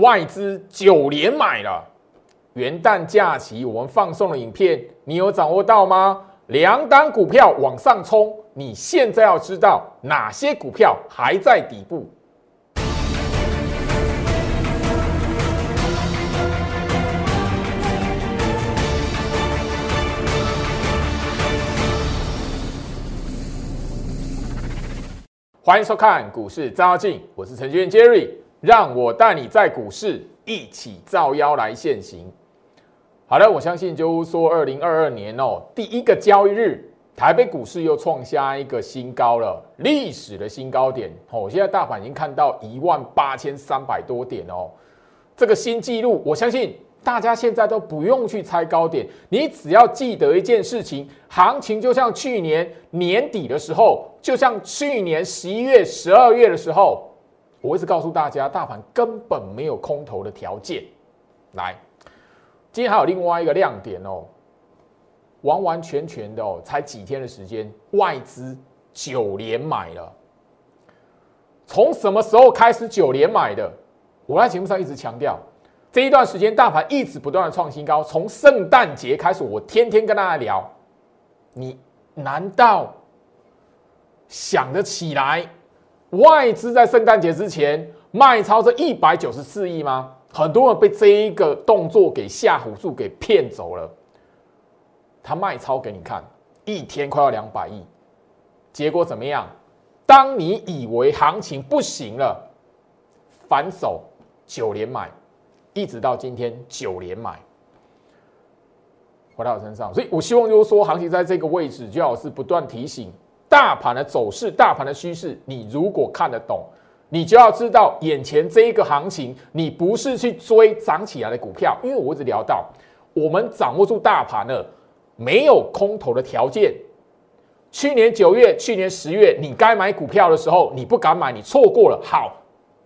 外资九连买了。元旦假期我们放送的影片，你有掌握到吗？两档股票往上冲，你现在要知道哪些股票还在底部。欢迎收看股市照妖，我是程序员 Jerry，让我带你在股市一起造妖来现行。好的，我相信就说二零二二年哦，第一个交易日，台北股市又创下一个新高了，历史的新高点哦。现在大盘已经看到一万八千三百多点哦，这个新纪录，我相信大家现在都不用去猜高点，你只要记得一件事情，行情就像去年年底的时候。就像去年十一月、十二月的时候，我一直告诉大家，大盘根本没有空头的条件。来，今天还有另外一个亮点哦，完完全全的哦，才几天的时间，外资九连买了。从什么时候开始九连买的？我在节目上一直强调，这一段时间大盘一直不断的创新高，从圣诞节开始，我天天跟大家聊。你难道？想得起来，外资在圣诞节之前卖超这一百九十四亿吗？很多人被这一个动作给吓唬住，给骗走了。他卖超给你看，一天快要两百亿，结果怎么样？当你以为行情不行了，反手九连买，一直到今天九连买，回到我身上。所以我希望就是说，行情在这个位置，最好是不断提醒。大盘的走势，大盘的趋势，你如果看得懂，你就要知道眼前这一个行情，你不是去追涨起来的股票，因为我一直聊到，我们掌握住大盘了，没有空头的条件。去年九月、去年十月，你该买股票的时候，你不敢买，你错过了。好，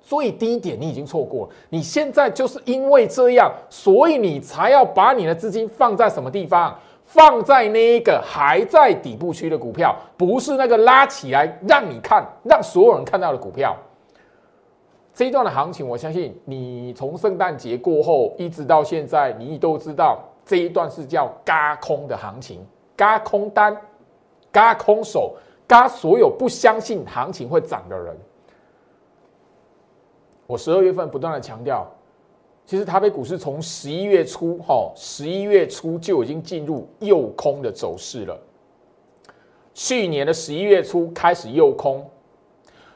最低点你已经错过了，你现在就是因为这样，所以你才要把你的资金放在什么地方？放在那一个还在底部区的股票，不是那个拉起来让你看、让所有人看到的股票。这一段的行情，我相信你从圣诞节过后一直到现在，你都知道这一段是叫嘎空的行情，嘎空单、嘎空手、嘎所有不相信行情会涨的人。我十二月份不断的强调。其实台北股市从十一月初，哈，十一月初就已经进入右空的走势了。去年的十一月初开始右空，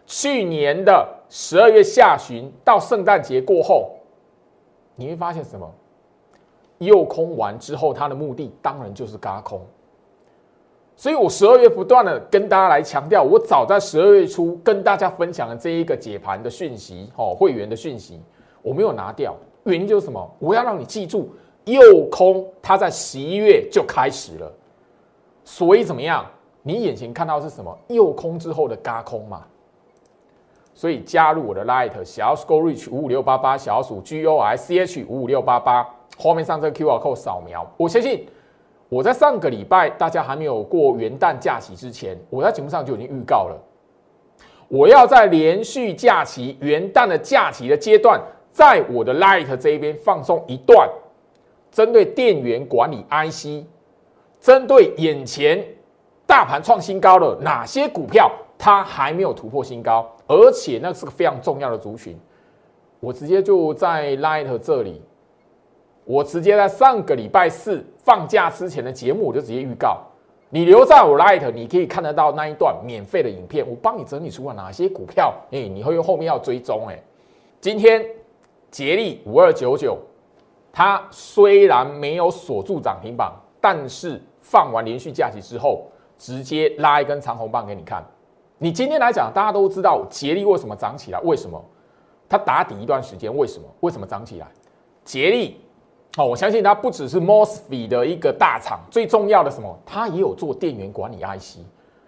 去年的十二月下旬到圣诞节过后，你会发现什么？右空完之后，它的目的当然就是嘎空。所以我十二月不断的跟大家来强调，我早在十二月初跟大家分享的这一个解盘的讯息，哦，会员的讯息，我没有拿掉。原因就是什么？我要让你记住，右空它在十一月就开始了，所以怎么样？你眼前看到是什么？右空之后的嘎空嘛。所以加入我的 Light 小鼠 Go Reach 五五六八八小鼠 G O I C H 五五六八八，画面上这个 Q R code 扫描。我相信我在上个礼拜大家还没有过元旦假期之前，我在节目上就已经预告了，我要在连续假期元旦的假期的阶段。在我的 Light 这一边放送一段，针对电源管理 IC，针对眼前大盘创新高的哪些股票，它还没有突破新高，而且那是个非常重要的族群。我直接就在 Light 这里，我直接在上个礼拜四放假之前的节目，我就直接预告，你留在我 Light，你可以看得到那一段免费的影片，我帮你整理出了哪些股票，哎，你会用后面要追踪，哎，今天。捷力五二九九，它虽然没有锁住涨停板，但是放完连续假期之后，直接拉一根长红棒给你看。你今天来讲，大家都知道捷力为什么涨起来？为什么？它打底一段时间，为什么？为什么涨起来？捷力，哦，我相信它不只是 Mosfet 的一个大厂，最重要的什么？它也有做电源管理 IC。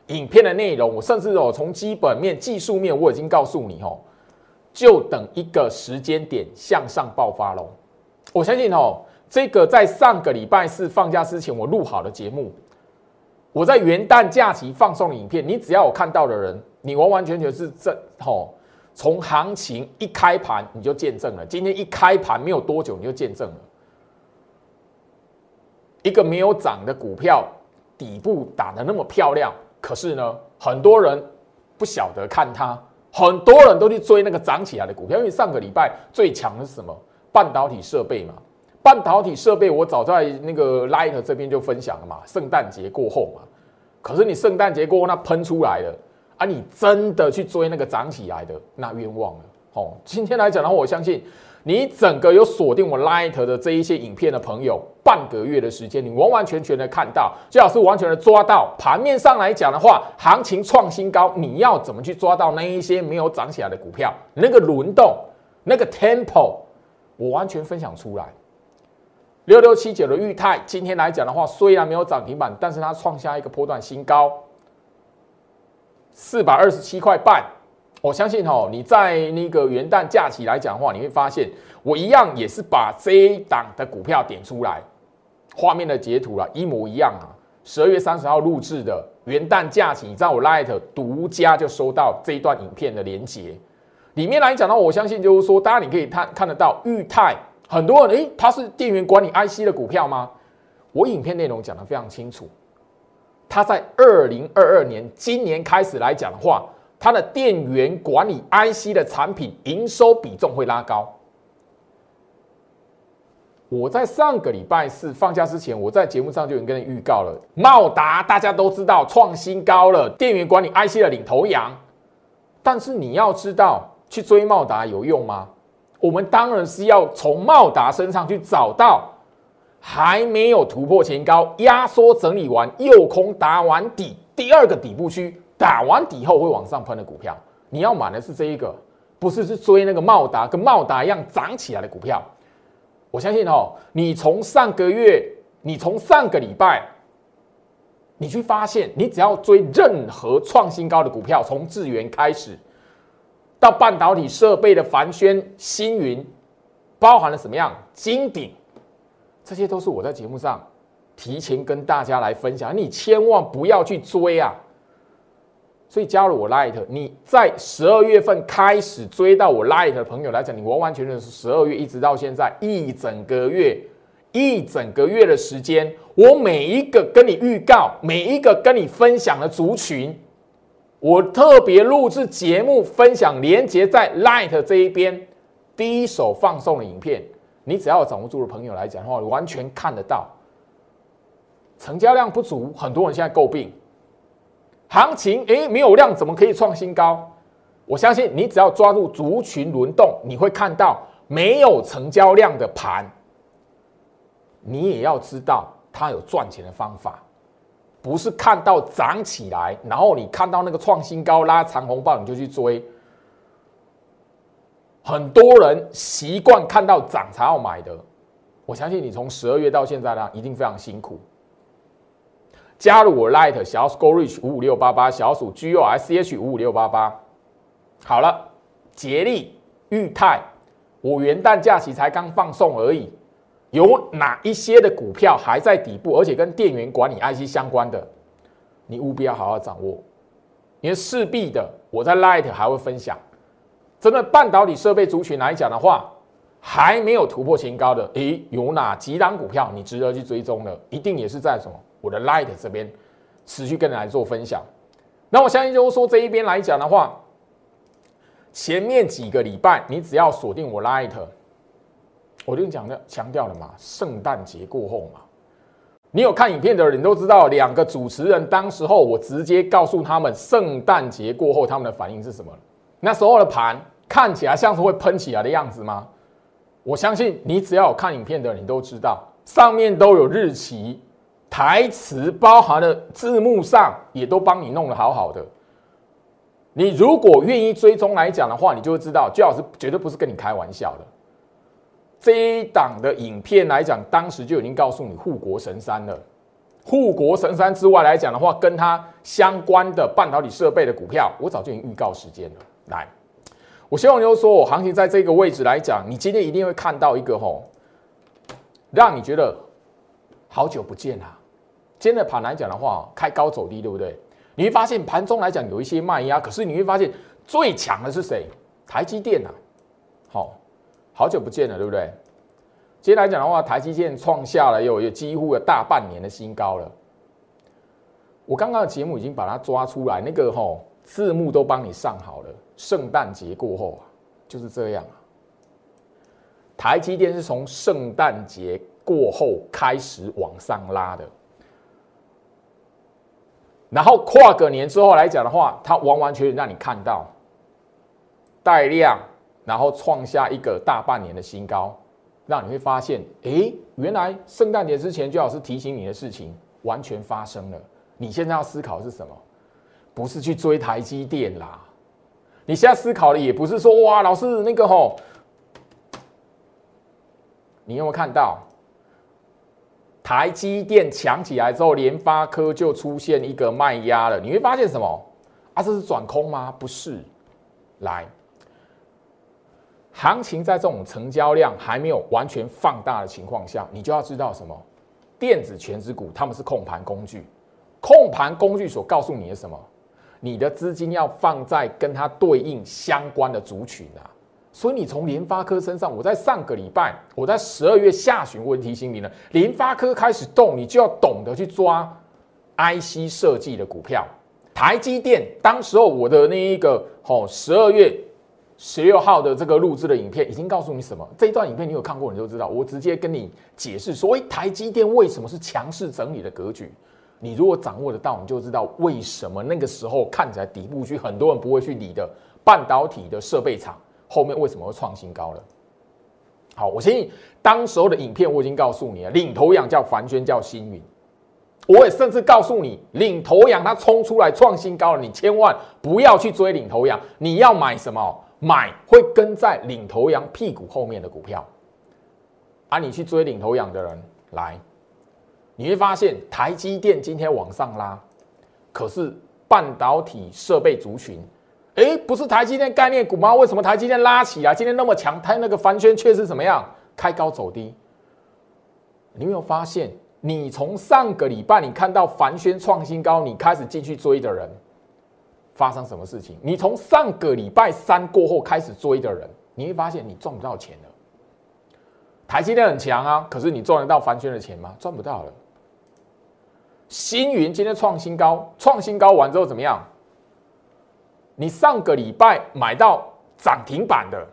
影片的内容，我甚至哦，从基本面、技术面，我已经告诉你哦。就等一个时间点向上爆发喽！我相信哦，这个在上个礼拜四放假之前我录好的节目，我在元旦假期放送的影片，你只要有看到的人，你完完全全是这吼从行情一开盘你就见证了，今天一开盘没有多久你就见证了，一个没有涨的股票底部打的那么漂亮，可是呢，很多人不晓得看它，很多人都去追那个涨起来的股票，因为上个礼拜最强的是什么？半导体设备嘛。半导体设备我早在那个 Light 这边就分享了嘛，圣诞节过后嘛。可是你圣诞节过后那喷出来了。啊，你真的去追那个涨起来的，那冤枉了。哦，今天来讲的话，我相信你整个有锁定我 Light 的这一些影片的朋友，半个月的时间，你完完全全的看到，最好是完全的抓到盘面上来讲的话，行情创新高，你要怎么去抓到那一些没有涨起来的股票？那个轮动，那个 Tempo，我完全分享出来。六六七九的裕泰，今天来讲的话，虽然没有涨停板，但是它创下一个波段新高。四百二十七块半，我相信哦，你在那个元旦假期来讲的话，你会发现我一样也是把这一档的股票点出来，画面的截图啦，一模一样啊。十二月三十号录制的元旦假期，你知道我 Light 独家就收到这一段影片的连接，里面来讲到，我相信就是说，大家你可以看看得到裕泰，很多人诶，它是电源管理 IC 的股票吗？我影片内容讲得非常清楚。它在二零二二年今年开始来讲的话，它的电源管理 IC 的产品营收比重会拉高。我在上个礼拜四放假之前，我在节目上就已经跟你预告了，茂达大家都知道创新高了，电源管理 IC 的领头羊。但是你要知道，去追茂达有用吗？我们当然是要从茂达身上去找到。还没有突破前高，压缩整理完，右空打完底，第二个底部区打完底后会往上喷的股票，你要买的是这一个，不是是追那个茂达跟茂达一样涨起来的股票。我相信哦，你从上个月，你从上个礼拜，你去发现，你只要追任何创新高的股票，从智源开始，到半导体设备的凡轩、星云，包含了什么样金鼎。这些都是我在节目上提前跟大家来分享，你千万不要去追啊！所以加入我 Light，你在十二月份开始追到我 Light 的朋友来讲，你完完全全是十二月一直到现在一整个月，一整个月的时间，我每一个跟你预告，每一个跟你分享的族群，我特别录制节目分享连接在 Light 这一边，第一手放送的影片。你只要掌握住的朋友来讲的话，完全看得到，成交量不足，很多人现在诟病，行情诶没有量怎么可以创新高？我相信你只要抓住族群轮动，你会看到没有成交量的盘，你也要知道它有赚钱的方法，不是看到涨起来，然后你看到那个创新高拉长红棒你就去追。很多人习惯看到涨才要买的，我相信你从十二月到现在呢，一定非常辛苦。加入我 Light 小鼠 Go Reach 五五六八八，小鼠 G O S H 五五六八八。好了，捷力、裕泰，我元旦假期才刚放送而已。有哪一些的股票还在底部，而且跟电源管理 IC 相关的，你务必要好好掌握。因为势必的，我在 Light 还会分享。针对半导体设备族群来讲的话，还没有突破前高的，诶，有哪几档股票你值得去追踪的？一定也是在什么我的 Light 这边持续跟你来做分享。那我相信就是说这一边来讲的话，前面几个礼拜你只要锁定我 Light，我就讲的强调了嘛，圣诞节过后嘛，你有看影片的人都知道，两个主持人当时候我直接告诉他们，圣诞节过后他们的反应是什么？那时候的盘看起来像是会喷起来的样子吗？我相信你只要有看影片的，你都知道上面都有日期、台词，包含的字幕上也都帮你弄得好好的。你如果愿意追踪来讲的话，你就会知道，最好是绝对不是跟你开玩笑的。这一档的影片来讲，当时就已经告诉你护国神山了。护国神山之外来讲的话，跟它相关的半导体设备的股票，我早就已经预告时间了。来，我希望就是说我行情在这个位置来讲，你今天一定会看到一个吼，让你觉得好久不见啊。今天的盘来讲的话，开高走低，对不对？你会发现盘中来讲有一些卖压，可是你会发现最强的是谁？台积电啊，好，好久不见了，对不对？今天来讲的话，台积电创下了有有几乎有大半年的新高了。我刚刚的节目已经把它抓出来，那个吼字幕都帮你上好了。圣诞节过后啊，就是这样啊。台积电是从圣诞节过后开始往上拉的，然后跨个年之后来讲的话，它完完全全让你看到带量，然后创下一个大半年的新高，让你会发现，哎，原来圣诞节之前最好是提醒你的事情完全发生了。你现在要思考是什么？不是去追台积电啦。你现在思考的也不是说哇，老师那个吼，你有没有看到台积电强起来之后，联发科就出现一个卖压了？你会发现什么？啊，这是转空吗？不是。来，行情在这种成交量还没有完全放大的情况下，你就要知道什么？电子全值股他们是控盘工具。控盘工具所告诉你的什么？你的资金要放在跟它对应相关的族群啊。所以你从联发科身上，我在上个礼拜，我在十二月下旬问题心里呢，联发科开始动，你就要懂得去抓 IC 设计的股票。台积电，当时候我的那一个哦，十二月十六号的这个录制的影片，已经告诉你什么？这一段影片你有看过，你就知道。我直接跟你解释说，哎，台积电为什么是强势整理的格局？你如果掌握得到，你就知道为什么那个时候看起来底部区很多人不会去理的半导体的设备厂，后面为什么会创新高了？好，我相信当时候的影片我已经告诉你了，领头羊叫凡轩，叫星云。我也甚至告诉你，领头羊它冲出来创新高了，你千万不要去追领头羊，你要买什么？买会跟在领头羊屁股后面的股票。啊，你去追领头羊的人来。你会发现台积电今天往上拉，可是半导体设备族群，哎，不是台积电概念股吗？为什么台积电拉起来今天那么强？它那个凡轩却是怎么样？开高走低。你有没有发现？你从上个礼拜你看到凡轩创新高，你开始进去追的人，发生什么事情？你从上个礼拜三过后开始追的人，你会发现你赚不到钱了。台积电很强啊，可是你赚得到凡轩的钱吗？赚不到了。星云今天创新高，创新高完之后怎么样？你上个礼拜买到涨停板的，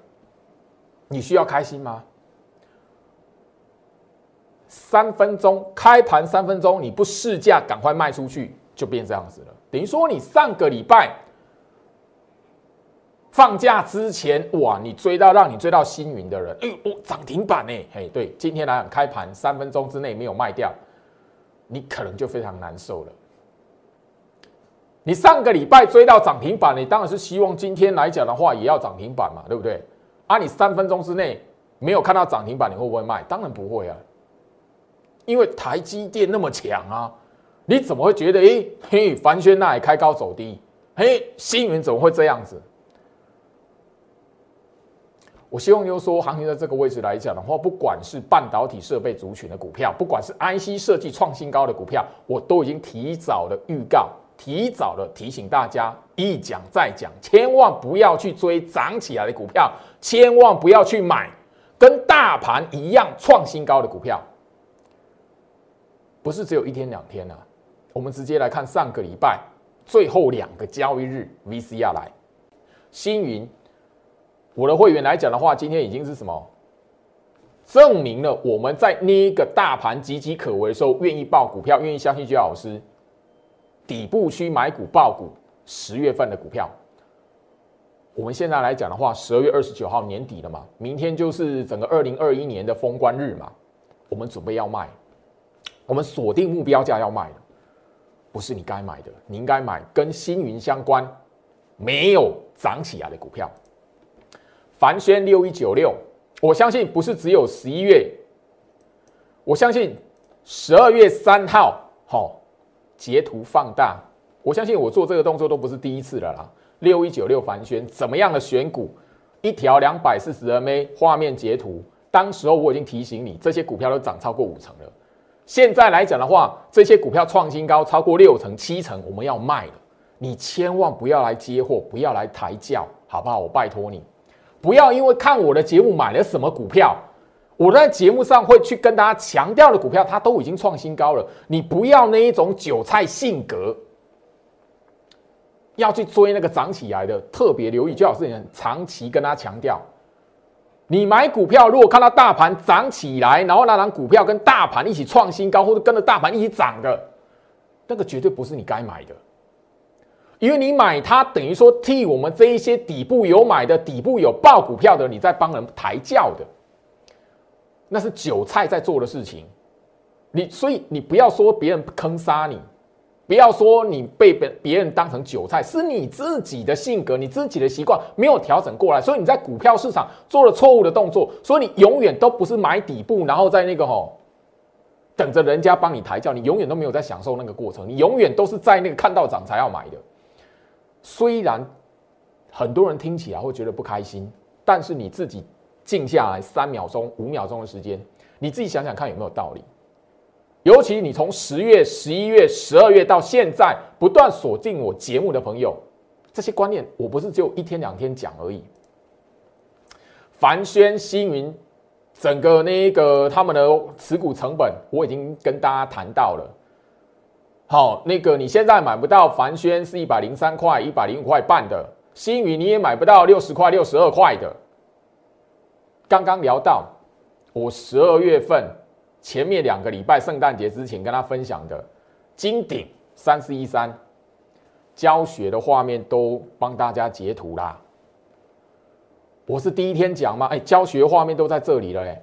你需要开心吗？三分钟开盘三分钟，你不试价赶快卖出去，就变这样子了。等于说你上个礼拜放假之前，哇，你追到让你追到星云的人，哎呦，涨停板呢？嘿，对，今天来讲开盘三分钟之内没有卖掉。你可能就非常难受了。你上个礼拜追到涨停板，你当然是希望今天来讲的话也要涨停板嘛，对不对？啊，你三分钟之内没有看到涨停板，你会不会卖？当然不会啊，因为台积电那么强啊，你怎么会觉得？哎，嘿，凡轩那里开高走低，嘿，星云怎么会这样子？我希望就是说，行情在这个位置来讲的话，不管是半导体设备族群的股票，不管是 IC 设计创新高的股票，我都已经提早的预告，提早的提醒大家，一讲再讲，千万不要去追涨起来的股票，千万不要去买跟大盘一样创新高的股票。不是只有一天两天啊，我们直接来看上个礼拜最后两个交易日，VCR 来，星云。我的会员来讲的话，今天已经是什么？证明了我们在那一个大盘岌岌可危的时候，愿意报股票，愿意相信居老师，底部区买股报股，十月份的股票。我们现在来讲的话，十二月二十九号年底了嘛，明天就是整个二零二一年的封关日嘛，我们准备要卖，我们锁定目标价要卖的，不是你该买的，你应该买跟星云相关没有涨起来的股票。凡轩六一九六，我相信不是只有十一月，我相信十二月三号，好截图放大，我相信我做这个动作都不是第一次了啦。六一九六凡轩怎么样的选股？一条两百四十 MA 画面截图，当时候我已经提醒你，这些股票都涨超过五成了。现在来讲的话，这些股票创新高超过六成七成，我们要卖了，你千万不要来接货，不要来抬轿，好不好？我拜托你。不要因为看我的节目买了什么股票，我在节目上会去跟大家强调的股票，它都已经创新高了。你不要那一种韭菜性格，要去追那个涨起来的，特别留意，最好是你长期跟他强调。你买股票，如果看到大盘涨起来，然后那张股票跟大盘一起创新高，或者跟着大盘一起涨的，那个绝对不是你该买的。因为你买它，等于说替我们这一些底部有买的、底部有爆股票的，你在帮人抬轿的，那是韭菜在做的事情。你所以你不要说别人坑杀你，不要说你被别别人当成韭菜，是你自己的性格、你自己的习惯没有调整过来，所以你在股票市场做了错误的动作，所以你永远都不是买底部，然后在那个吼等着人家帮你抬轿，你永远都没有在享受那个过程，你永远都是在那个看到涨才要买的。虽然很多人听起来会觉得不开心，但是你自己静下来三秒钟、五秒钟的时间，你自己想想看有没有道理。尤其你从十月、十一月、十二月到现在不断锁定我节目的朋友，这些观念我不是只有一天两天讲而已。凡轩、星云，整个那个他们的持股成本，我已经跟大家谈到了。好，那个你现在买不到凡轩是一百零三块、一百零五块半的，星云你也买不到六十块、六十二块的。刚刚聊到我十二月份前面两个礼拜圣诞节之前跟他分享的金鼎三四一三教学的画面都帮大家截图啦。我是第一天讲吗？哎，教学画面都在这里了哎。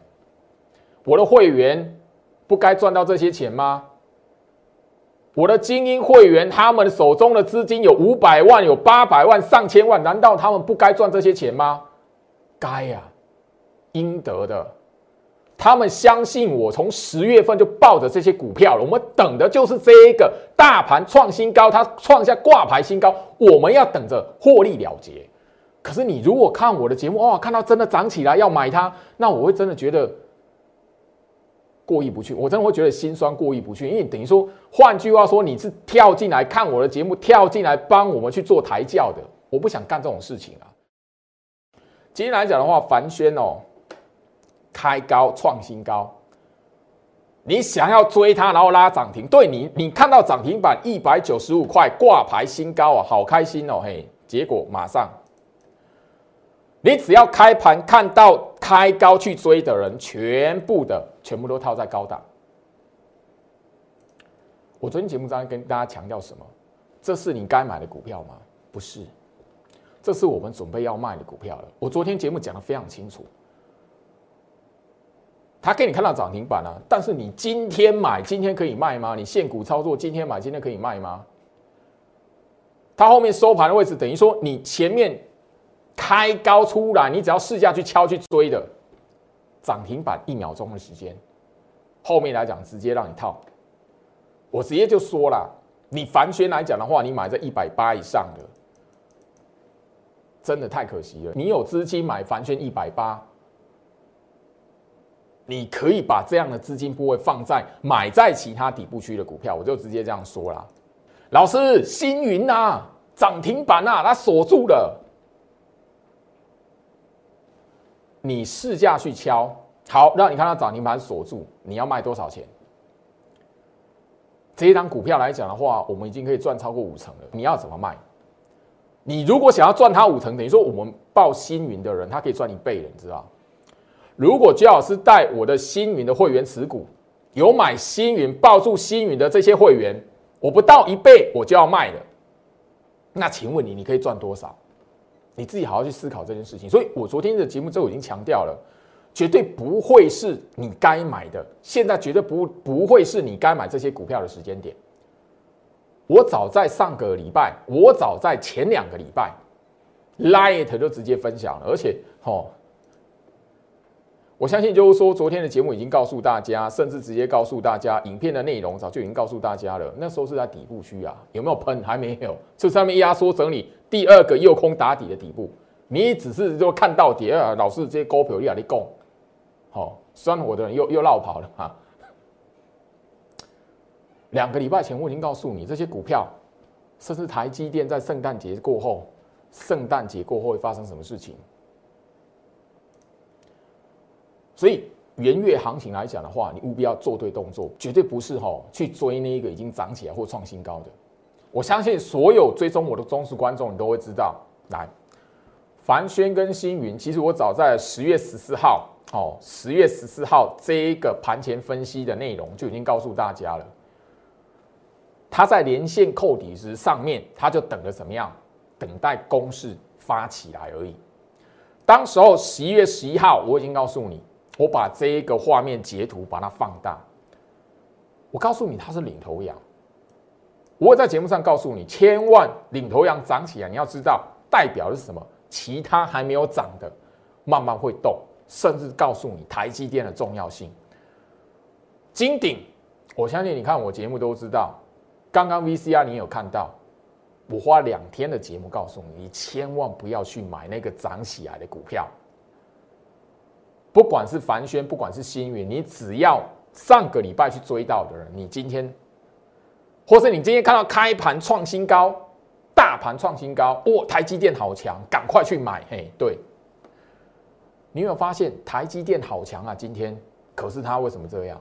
我的会员不该赚到这些钱吗？我的精英会员，他们手中的资金有五百万、有八百万、上千万，难道他们不该赚这些钱吗？该呀，应得的。他们相信我，从十月份就抱着这些股票了。我们等的就是这一个大盘创新高，它创下挂牌新高，我们要等着获利了结。可是你如果看我的节目，哇，看到真的涨起来要买它，那我会真的觉得。过意不去，我真的会觉得心酸，过意不去。因为等于说，换句话说，你是跳进来看我的节目，跳进来帮我们去做抬轿的。我不想干这种事情啊。今天来讲的话，凡轩哦，开高创新高，你想要追它，然后拉涨停，对你，你看到涨停板一百九十五块挂牌新高啊，好开心哦，嘿，结果马上。你只要开盘看到开高去追的人，全部的全部都套在高档。我昨天节目中跟大家强调什么？这是你该买的股票吗？不是，这是我们准备要卖的股票了。我昨天节目讲的非常清楚，他给你看到涨停板了，但是你今天买，今天可以卖吗？你现股操作，今天买，今天可以卖吗？它后面收盘的位置，等于说你前面。开高出来，你只要试驾去敲去追的，涨停板一秒钟的时间，后面来讲直接让你套。我直接就说了，你凡轩来讲的话，你买在一百八以上的，真的太可惜了。你有资金买凡轩一百八，你可以把这样的资金部位放在买在其他底部区的股票，我就直接这样说了。老师，星云啊，涨停板啊，它锁住了。你试驾去敲，好，让你看到涨停板锁住，你要卖多少钱？这一张股票来讲的话，我们已经可以赚超过五成了。你要怎么卖？你如果想要赚它五成，等于说我们报星云的人，他可以赚一倍了，你知道？如果最好是带我的星云的会员持股，有买星云抱住星云的这些会员，我不到一倍我就要卖了。那请问你，你可以赚多少？你自己好好去思考这件事情，所以我昨天的节目之后已经强调了，绝对不会是你该买的，现在绝对不不会是你该买这些股票的时间点。我早在上个礼拜，我早在前两个礼拜，Light 就直接分享了，而且哦。我相信就是说，昨天的节目已经告诉大家，甚至直接告诉大家，影片的内容早就已经告诉大家了。那时候是在底部区啊，有没有喷？还没有，这上面压缩整理第二个右空打底的底部，你只是就看到底啊，老是这些高票力啊，你供，好酸我的人又又绕跑了啊。两个礼拜前我已经告诉你，这些股票，甚至台积电在圣诞节过后，圣诞节过后会发生什么事情？所以元月行情来讲的话，你务必要做对动作，绝对不是哈去追那一个已经涨起来或创新高的。我相信所有追踪我的忠实观众，你都会知道。来，凡轩跟星云，其实我早在十月十四号，哦，十月十四号这一个盘前分析的内容就已经告诉大家了。他在连线扣底时上面，他就等着怎么样？等待攻势发起来而已。当时候十一月十一号，我已经告诉你，我把这一个画面截图把它放大，我告诉你它是领头羊。我在节目上告诉你，千万领头羊涨起来，你要知道代表的是什么？其他还没有涨的，慢慢会动，甚至告诉你台积电的重要性。金鼎，我相信你看我节目都知道，刚刚 VCR 你有看到，我花两天的节目告诉你，你千万不要去买那个涨起来的股票，不管是凡轩，不管是新云，你只要上个礼拜去追到的人，你今天。或是你今天看到开盘创新高，大盘创新高，哇，台积电好强，赶快去买。嘿，对，你有没有发现台积电好强啊？今天可是它为什么这样？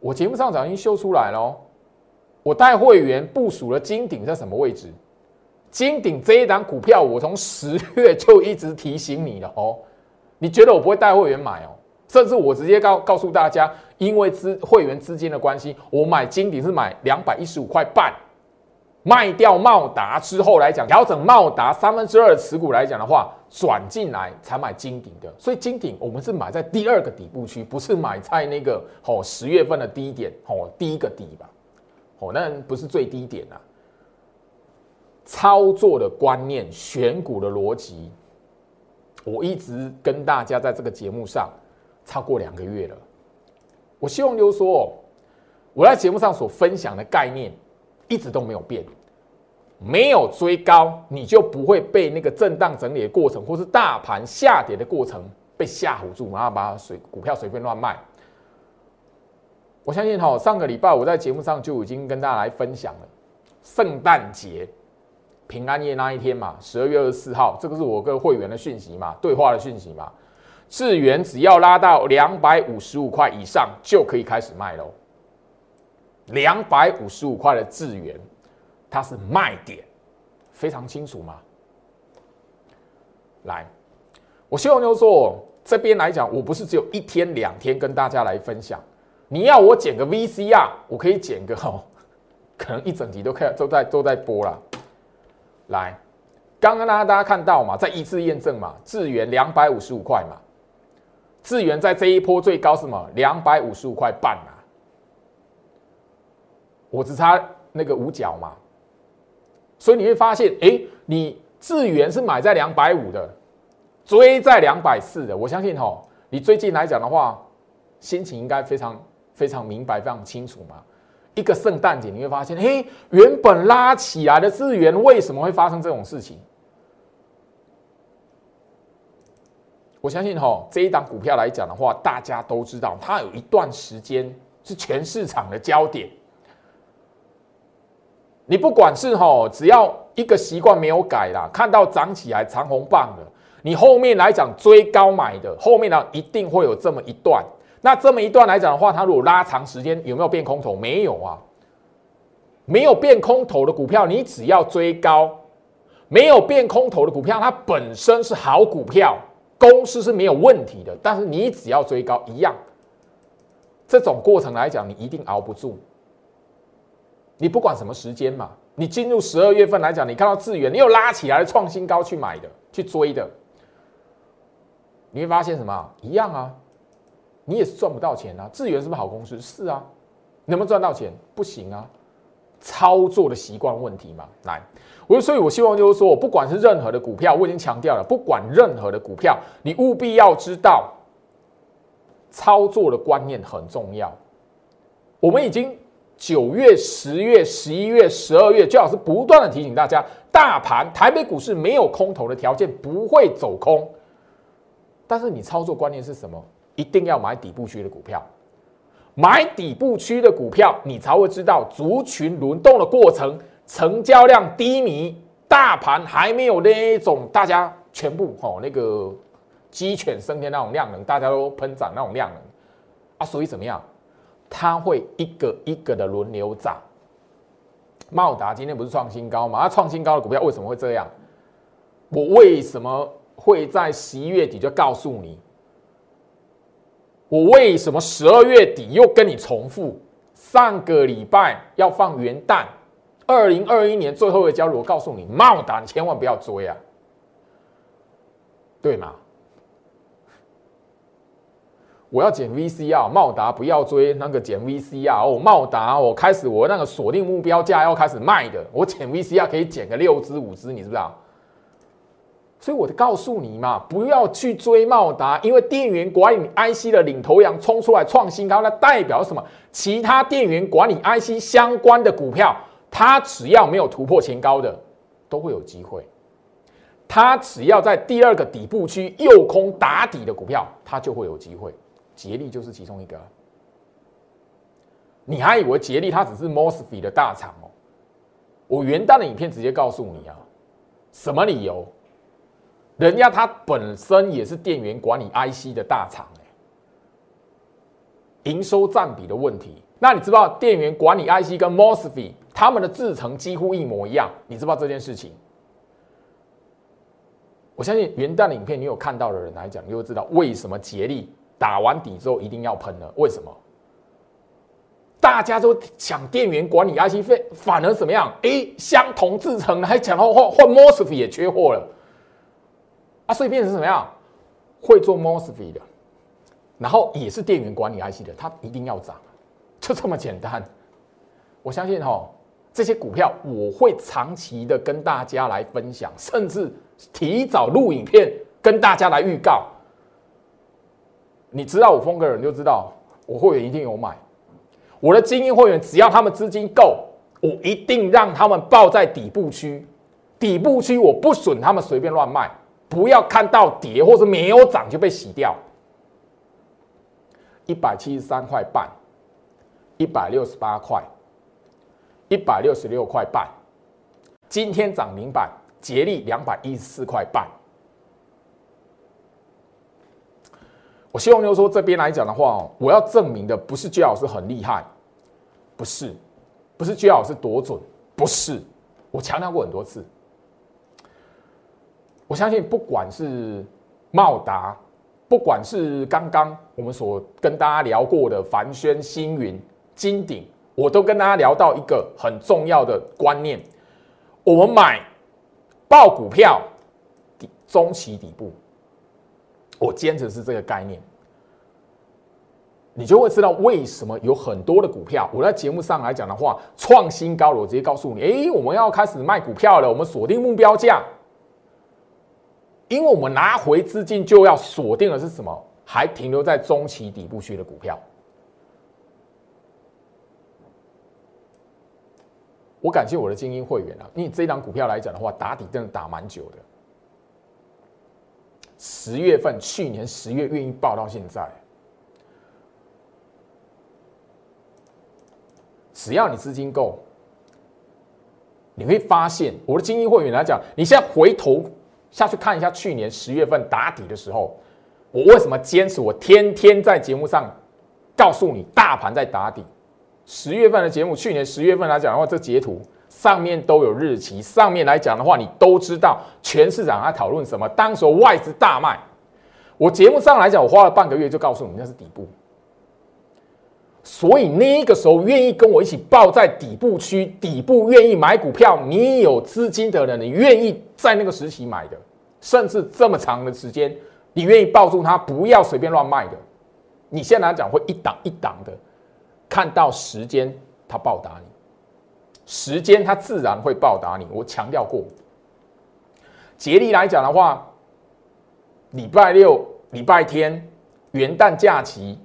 我节目上早已经秀出来了。我带会员部署了金鼎在什么位置？金鼎这一档股票，我从十月就一直提醒你了哦。你觉得我不会带会员买哦？甚至我直接告告诉大家，因为资会员资金的关系，我买金鼎是买两百一十五块半，卖掉茂达之后来讲，调整茂达三分之二的持股来讲的话，转进来才买金鼎的。所以金鼎我们是买在第二个底部区，不是买在那个哦十月份的低点哦第一个底吧，哦那不是最低点啊。操作的观念、选股的逻辑，我一直跟大家在这个节目上。超过两个月了，我希望就是说，我在节目上所分享的概念一直都没有变，没有追高，你就不会被那个震荡整理的过程，或是大盘下跌的过程被吓唬住，然后把水股票随便乱卖。我相信哈，上个礼拜我在节目上就已经跟大家来分享了，圣诞节平安夜那一天嘛，十二月二十四号，这个是我跟会员的讯息嘛，对话的讯息嘛。智源只要拉到两百五十五块以上就可以开始卖喽。两百五十五块的智源，它是卖点，非常清楚吗？来，我希望就是说，这边来讲，我不是只有一天两天跟大家来分享。你要我剪个 VCR，我可以剪个哦，可能一整集都开都在都在播了。来，刚刚大家大家看到嘛，在一次验证嘛，智源两百五十五块嘛。智源在这一波最高是什么？两百五十五块半啊！我只差那个五角嘛，所以你会发现，哎，你智源是买在两百五的，追在两百四的。我相信哈，你最近来讲的话，心情应该非常非常明白、非常清楚嘛。一个圣诞节，你会发现，嘿，原本拉起来的资源为什么会发生这种事情？我相信哈，这一档股票来讲的话，大家都知道，它有一段时间是全市场的焦点。你不管是哈，只要一个习惯没有改啦，看到涨起来长红棒的，你后面来讲追高买的，后面呢一定会有这么一段。那这么一段来讲的话，它如果拉长时间，有没有变空头？没有啊，没有变空头的股票，你只要追高，没有变空头的股票，它本身是好股票。公司是没有问题的，但是你只要追高一样，这种过程来讲，你一定熬不住。你不管什么时间嘛，你进入十二月份来讲，你看到资源，你又拉起来创新高去买的，去追的，你会发现什么？一样啊，你也是赚不到钱啊。智源是不是好公司？是啊，能不能赚到钱？不行啊。操作的习惯问题嘛，来，我所以，我希望就是说，我不管是任何的股票，我已经强调了，不管任何的股票，你务必要知道，操作的观念很重要。我们已经九月、十月、十一月、十二月，最好是不断的提醒大家，大盘台北股市没有空头的条件，不会走空。但是你操作观念是什么？一定要买底部区的股票。买底部区的股票，你才会知道族群轮动的过程，成交量低迷，大盘还没有那种大家全部吼那个鸡犬升天那种量能，大家都喷涨那种量能啊，所以怎么样？它会一个一个的轮流涨。茂达今天不是创新高吗？它创新高的股票为什么会这样？我为什么会在十一月底就告诉你？我为什么十二月底又跟你重复？上个礼拜要放元旦，二零二一年最后一个交易，我告诉你，茂达你千万不要追啊，对吗？我要减 VCR，茂达不要追那个减 VCR 哦，茂达我开始我那个锁定目标价要开始卖的，我减 VCR 可以减个六支五支，你知不知道？所以我就告诉你嘛，不要去追茂达，因为电源管理 IC 的领头羊冲出来创新高，那代表什么？其他电源管理 IC 相关的股票，它只要没有突破前高的，都会有机会。它只要在第二个底部区右空打底的股票，它就会有机会。捷力就是其中一个。你还以为捷力它只是 Mosfet 的大厂哦？我元旦的影片直接告诉你啊，什么理由？人家它本身也是电源管理 IC 的大厂哎，营收占比的问题。那你知道电源管理 IC 跟 Mosfet 他们的制程几乎一模一样？你知道这件事情？我相信元旦的影片你有看到的人来讲，你就知道为什么杰力打完底之后一定要喷了？为什么？大家都抢电源管理 IC 费，反而怎么样？哎，相同制程还抢到换换 Mosfet 也缺货了。啊，所以变成什么样？会做 Mosfet 的，然后也是电源管理 IC 的，它一定要涨，就这么简单。我相信哈，这些股票我会长期的跟大家来分享，甚至提早录影片跟大家来预告。你知道我风格的人就知道，我会员一定有买。我的精英会员只要他们资金够，我一定让他们抱在底部区，底部区我不准他们随便乱卖。不要看到跌或者没有涨就被洗掉。一百七十三块半，一百六十八块，一百六十六块半，今天涨停板，竭力两百一十四块半。我希望就说这边来讲的话，我要证明的不是居老师很厉害，不是，不是居老师多准，不是，我强调过很多次。我相信，不管是茂达，不管是刚刚我们所跟大家聊过的凡轩、星云、金鼎，我都跟大家聊到一个很重要的观念：我们买爆股票底中期底部，我坚持是这个概念，你就会知道为什么有很多的股票，我在节目上来讲的话，创新高了，我直接告诉你，哎，我们要开始卖股票了，我们锁定目标价。因为我们拿回资金就要锁定的是什么？还停留在中期底部区的股票。我感谢我的精英会员啊，因为这档股票来讲的话，打底真的打蛮久的。十月份，去年十月愿意报到现在，只要你资金够，你会发现我的精英会员来讲，你现在回头。下去看一下去年十月份打底的时候，我为什么坚持？我天天在节目上告诉你，大盘在打底。十月份的节目，去年十月份来讲的话，这截图上面都有日期，上面来讲的话，你都知道全市场在讨论什么。当时外资大卖，我节目上来讲，我花了半个月就告诉你那是底部。所以那个时候愿意跟我一起抱在底部区，底部愿意买股票，你有资金的人，你愿意在那个时期买的，甚至这么长的时间，你愿意抱住它，不要随便乱卖的。你现在来讲会一档一档的，看到时间它报答你，时间它自然会报答你。我强调过，竭力来讲的话，礼拜六、礼拜天、元旦假期。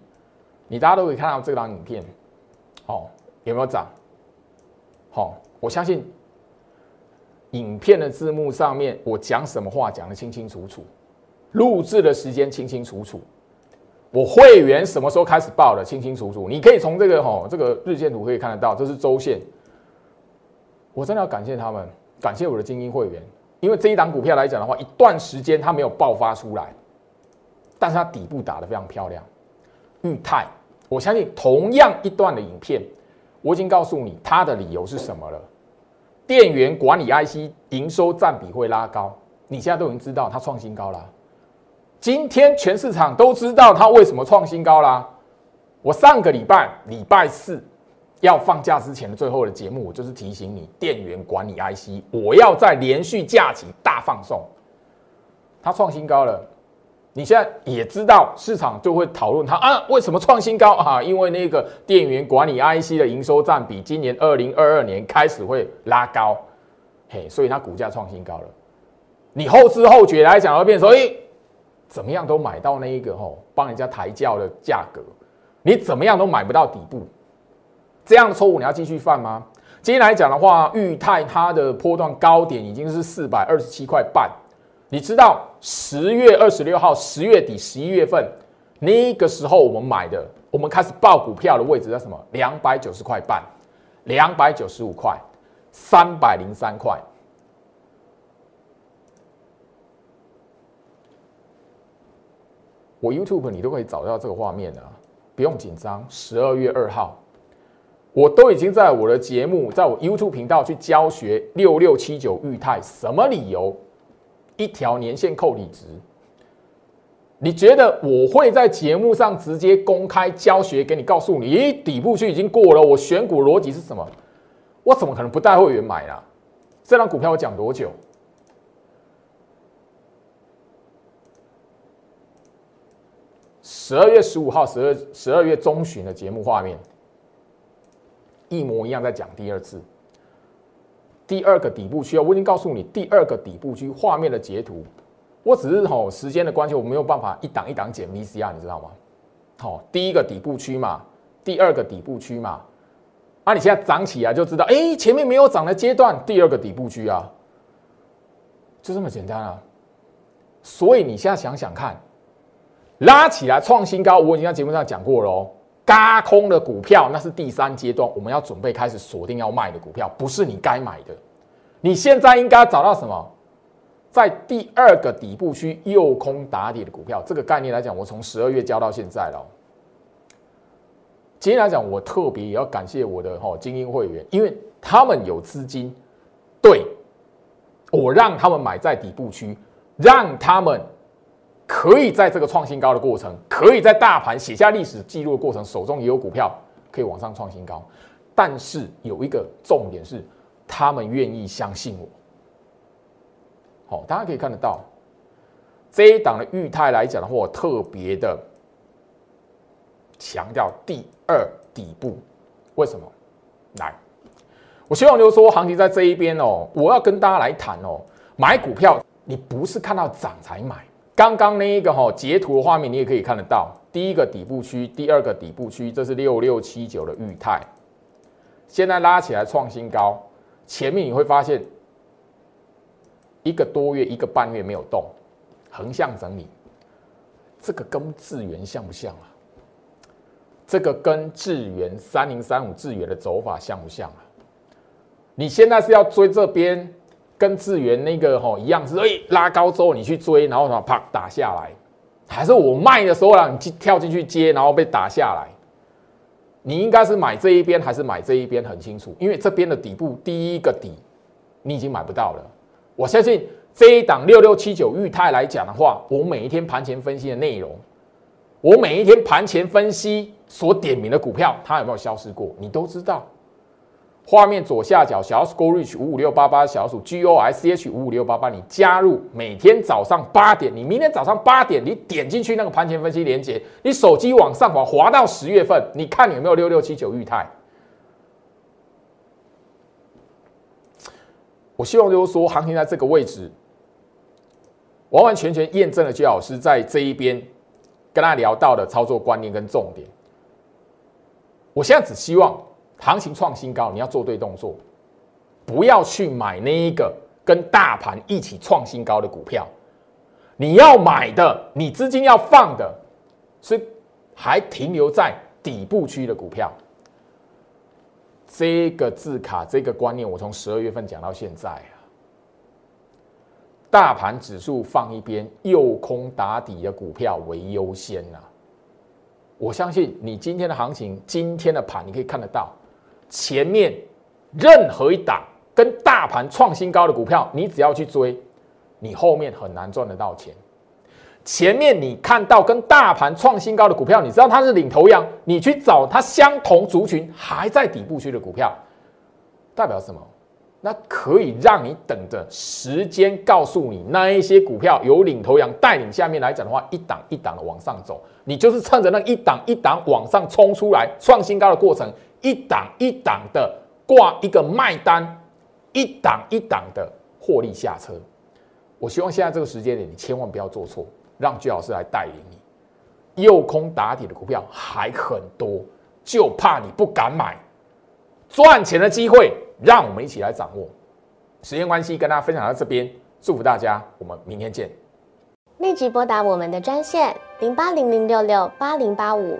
你大家都可以看到这张影片，哦，有没有涨？好，我相信影片的字幕上面我讲什么话讲的清清楚楚，录制的时间清清楚楚，我会员什么时候开始报的清清楚楚，你可以从这个哈这个日线图可以看得到，这是周线。我真的要感谢他们，感谢我的精英会员，因为这一档股票来讲的话，一段时间它没有爆发出来，但是它底部打得非常漂亮。裕泰，我相信同样一段的影片，我已经告诉你它的理由是什么了。电源管理 IC 营收占比会拉高，你现在都已经知道它创新高了。今天全市场都知道它为什么创新高啦。我上个礼拜礼拜四要放假之前的最后的节目，我就是提醒你，电源管理 IC 我要在连续假期大放送，它创新高了。你现在也知道市场就会讨论它啊，为什么创新高啊？因为那个电源管理 IC 的营收占比今年二零二二年开始会拉高，嘿，所以它股价创新高了。你后知后觉来讲，要变所以怎么样都买到那一个吼帮人家抬轿的价格。你怎么样都买不到底部，这样的错误你要继续犯吗？今天来讲的话，裕泰它的波段高点已经是四百二十七块半。你知道十月二十六号，十月底十一月份那个时候我们买的，我们开始报股票的位置在什么？两百九十块半，两百九十五块，三百零三块。我 YouTube 你都可以找到这个画面啊。不用紧张，十二月二号，我都已经在我的节目，在我 YouTube 频道去教学六六七九裕泰，什么理由？一条年线扣理值，你觉得我会在节目上直接公开教学给你，告诉你，咦，底部区已经过了，我选股逻辑是什么？我怎么可能不带会员买啊？这张股票我讲多久？十二月十五号，十二十二月中旬的节目画面，一模一样，在讲第二次，第二个底部区啊，我已经告诉你第二个底部区画面的截图，我只是吼时间的关系，我没有办法一档一档剪 VCR，你知道吗？好，第一个底部区嘛，第二个底部区嘛，啊，你现在涨起来就知道，哎，前面没有涨的阶段，第二个底部区啊，就这么简单啊，所以你现在想想看。拉起来创新高，我已经在节目上讲过了。嘎空的股票那是第三阶段，我们要准备开始锁定要卖的股票，不是你该买的。你现在应该找到什么？在第二个底部区右空打底的股票，这个概念来讲，我从十二月教到现在了。今天来讲，我特别也要感谢我的哈精英会员，因为他们有资金，对我让他们买在底部区，让他们。可以在这个创新高的过程，可以在大盘写下历史记录的过程，手中也有股票可以往上创新高。但是有一个重点是，他们愿意相信我。好，大家可以看得到这一档的裕泰来讲的话，我特别的强调第二底部。为什么？来，我希望就是说，行情在这一边哦，我要跟大家来谈哦，买股票你不是看到涨才买。刚刚那一个哈截图的画面，你也可以看得到，第一个底部区，第二个底部区，这是六六七九的裕泰，现在拉起来创新高，前面你会发现一个多月、一个半月没有动，横向整理，这个跟智源像不像啊？这个跟智源三零三五智源的走法像不像啊？你现在是要追这边？跟智源那个吼一样，是哎拉高之后你去追，然后什么啪打下来，还是我卖的时候让你去跳进去接，然后被打下来？你应该是买这一边还是买这一边？很清楚，因为这边的底部第一个底你已经买不到了。我相信这一档六六七九裕泰来讲的话，我每一天盘前分析的内容，我每一天盘前分析所点名的股票，它有没有消失过？你都知道。画面左下角小鼠 Go Reach 五五六八八小鼠 G O S H 五五六八八，你加入每天早上八点，你明天早上八点，你点进去那个盘前分析连接，你手机往上滑，滑到十月份，你看你有没有六六七九裕泰？我希望就是说，行情在这个位置，完完全全验证了居老师在这一边跟他聊到的操作观念跟重点。我现在只希望。行情创新高，你要做对动作，不要去买那一个跟大盘一起创新高的股票。你要买的，你资金要放的是还停留在底部区的股票。这个字卡，这个观念，我从十二月份讲到现在啊。大盘指数放一边，诱空打底的股票为优先呐。我相信你今天的行情，今天的盘你可以看得到，前面任何一档跟大盘创新高的股票，你只要去追，你后面很难赚得到钱。前面你看到跟大盘创新高的股票，你知道它是领头羊，你去找它相同族群还在底部区的股票，代表什么？那可以让你等着时间告诉你，那一些股票有领头羊带领，下面来讲的话，一档一档的往上走，你就是趁着那一档一档往上冲出来创新高的过程，一档一档的挂一个卖单，一档一档的获利下车。我希望现在这个时间点，你千万不要做错。让居老师来带领你，诱空打底的股票还很多，就怕你不敢买，赚钱的机会，让我们一起来掌握。时间关系，跟大家分享到这边，祝福大家，我们明天见。立即拨打我们的专线零八零零六六八零八五